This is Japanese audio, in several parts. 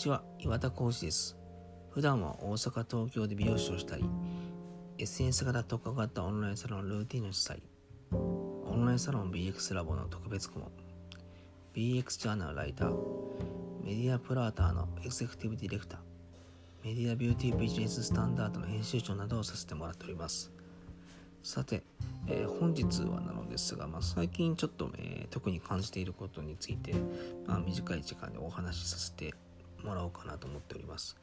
ちは、岩田浩二です。普段は大阪、東京で美容師をしたり、SNS 型特化型オンラインサロンルーティンの主催、オンラインサロン BX ラボの特別顧問、BX ジャーナルライター、メディアプラーターのエグゼクティブディレクター、メディアビューティービジネススタンダードの編集長などをさせてもらっております。さて、えー、本日はなのですが、まあ、最近ちょっと、えー、特に感じていることについて、まあ、短い時間でお話しさせてもらおうかなと思っております。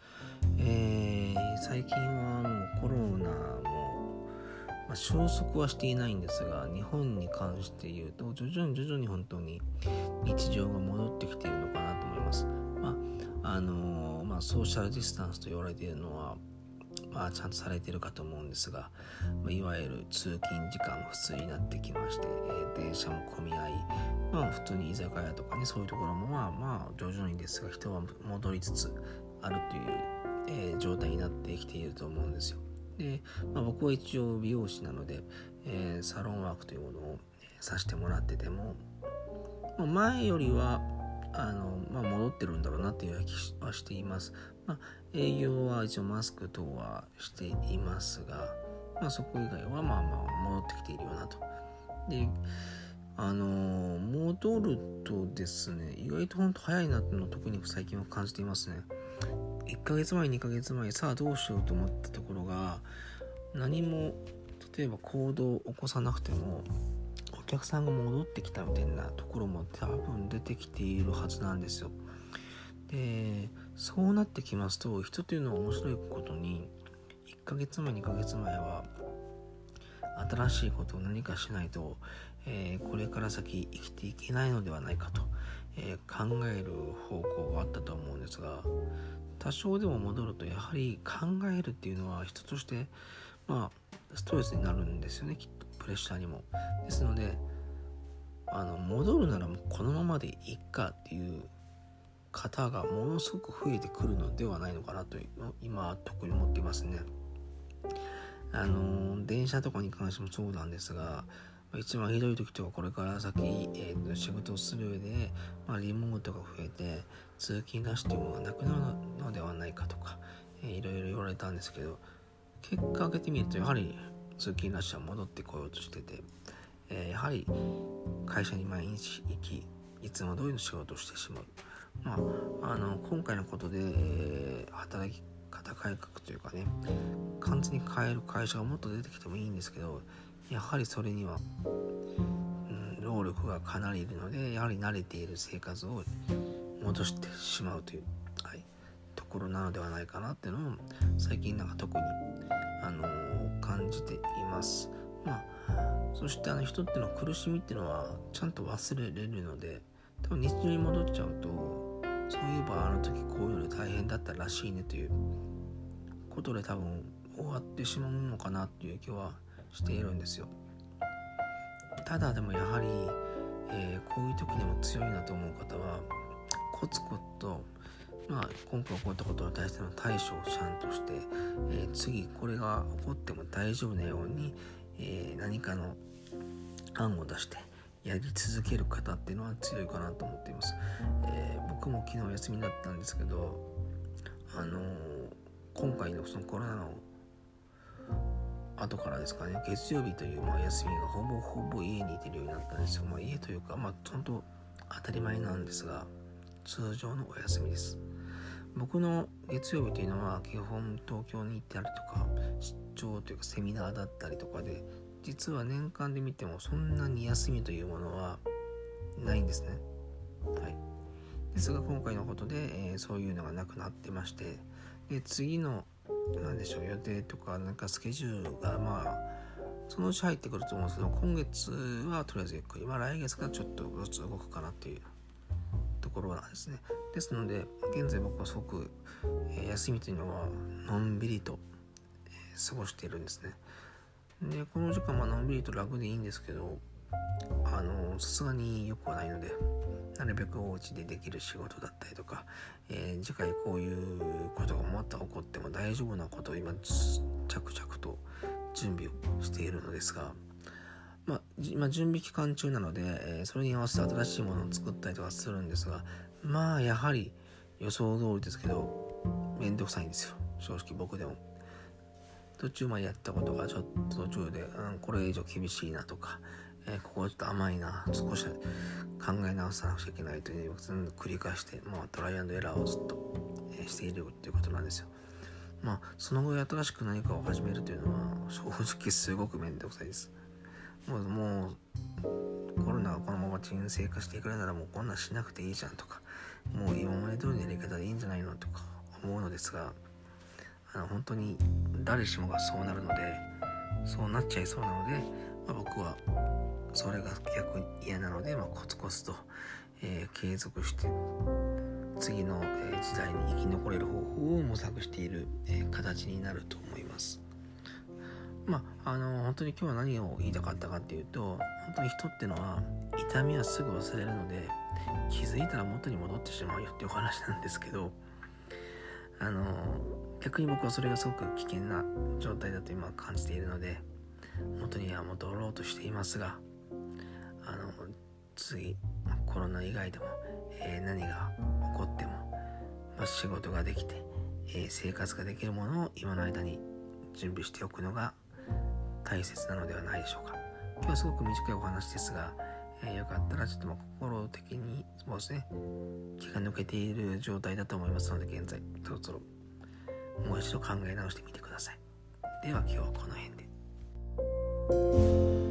えー、最近はもうコロナも、まあ、消息はしていないんですが、日本に関して言うと、徐々に徐々に本当に日常が戻ってきているのかなと思います。まあ、あのー、まあ、ソーシャルディスタンスと言われているのは、まあ、ちゃんとされてるかと思うんですが、ま、いわゆる通勤時間も普通になってきまして、え、電車も混み合い、まあ、普通に居酒屋とかねそういうところもまあまあ徐々にですが人は戻りつつあるという、えー、状態になってきていると思うんですよ。で、まあ、僕は一応美容師なので、えー、サロンワークというものをさせてもらってても、まあ、前よりはあの、まあ、戻ってるんだろうなっていう気はしています。まあ、営業は一応マスク等はしていますが、まあ、そこ以外はまあまあ戻ってきているよなと。で、あの、戻るとですね、意外と本当早いなっていうのを特に最近は感じていますね。1ヶ月前、2ヶ月前、さあどうしようと思ったところが、何も、例えば行動を起こさなくても、お客さんが戻ってきたみたいなところも多分出てきているはずなんですよ。でそうなってきますと人というのは面白いことに1ヶ月前2ヶ月前は新しいことを何かしないと、えー、これから先生きていけないのではないかと、えー、考える方向があったと思うんですが多少でも戻るとやはり考えるっていうのは人としてまあストレスになるんですよねきっと。プレッシャーにも。ですのであの戻るならもうこのままでいっかっていう方がものすごく増えてくるのではないのかなと今特に思ってますね。あの電車とかに関してもそうなんですが一番ひどい時とかこれから先、えー、と仕事をする上で、まあ、リモートが増えて通勤なしというものがなくなるのではないかとか、えー、いろいろ言われたんですけど結果開けてみるとやはり通勤ラッシュは戻ってこようとしてて、えー、やはり会社に毎日行きいつも通りの仕事をしてしまう。まあ、あの今回のことで、えー、働き方改革というかね完全に変える会社がもっと出てきてもいいんですけどやはりそれには、うん、労力がかなりいるのでやはり慣れている生活を戻してしまうという、はい、ところなのではないかなっていうのを最近なんか特に、あのー、感じています。まあ、そしてあの人っていうのは苦しみっていうのはちゃんと忘れれるので多分日常に戻っちゃうとそういえばあの時こういうの大変だったらしいねということで多分終わってしまうのかなっていう気はしているんですよただでもやはり、えー、こういう時でも強いなと思う方はコツコツとまあ、今回起こったことに対しての対処をちゃんとして、えー、次これが起こっても大丈夫なように、えー、何かの案を出してやり続ける方っていうのは強いかなと思っています。僕も昨日休みだったんですけど、あの、今回のそのコロナの後からですかね、月曜日というまあ休みがほぼほぼ家にいてるようになったんですよ。まあ、家というか、まあ、本当当たり前なんですが、通常のお休みです。僕の月曜日というのは基本東京に行ったりとか出張というかセミナーだったりとかで実は年間で見てもそんなに休みというものはないんですね。はい、ですが今回のことで、えー、そういうのがなくなってましてで次の何でしょう予定とかなんかスケジュールがまあそのうち入ってくると思うんですけど今月はとりあえずゆっくり、まあ、来月からちょっとずつ動くかなっていうところなんですね。ですので現在僕はすごく、えー、休みというのはのんびりと、えー、過ごしているんですね。でこの時間はのんびりと楽でいいんですけどあのさすがに良くはないのでなるべくお家でできる仕事だったりとか、えー、次回こういうことがまた起こっても大丈夫なことを今着々と準備をしているのですが、まあ、今準備期間中なので、えー、それに合わせて新しいものを作ったりとかするんですがまあやはり予想通りですけどめんどくさいんですよ。正直僕でも。途中までやったことがちょっと途中で、うん、これ以上厳しいなとか、え、ここちょっと甘いな。少し考え直さなくちゃいけないというのを繰り返して、まあ、トライアンドエラーをずっと、え、しているということなんですよ。まあその後新しく何かを始めるというのは正直すごくめんどくさいです。もうもうコロナがこのまま沈静化していくならもうこんなんしなくていいじゃんとかもう今まで通りのやり方でいいんじゃないのとか思うのですがあの本当に誰しもがそうなるのでそうなっちゃいそうなので、まあ、僕はそれが逆に嫌なので、まあ、コツコツと、えー、継続して次の、え、時代に生き残れる方法を模索している、えー、形になると思います。まあ、あの本当に今日は何を言いたかったかっていうと本当に人ってのは痛みはすぐ忘れるので気づいたら元に戻ってしまうよっていうお話なんですけどあの逆に僕はそれがすごく危険な状態だと今感じているので元には戻ろうとしていますがあの次コロナ以外でも、えー、何が起こっても、まあ、仕事ができて、えー、生活ができるものを今の間に準備しておくのが大切なのではないでしょうか。今日はすごく短いお話ですが、えー、よかったらちょっと心的にそうですね気が抜けている状態だと思いますので現在そろそろもう一度考え直してみてください。では今日はこの辺で。Música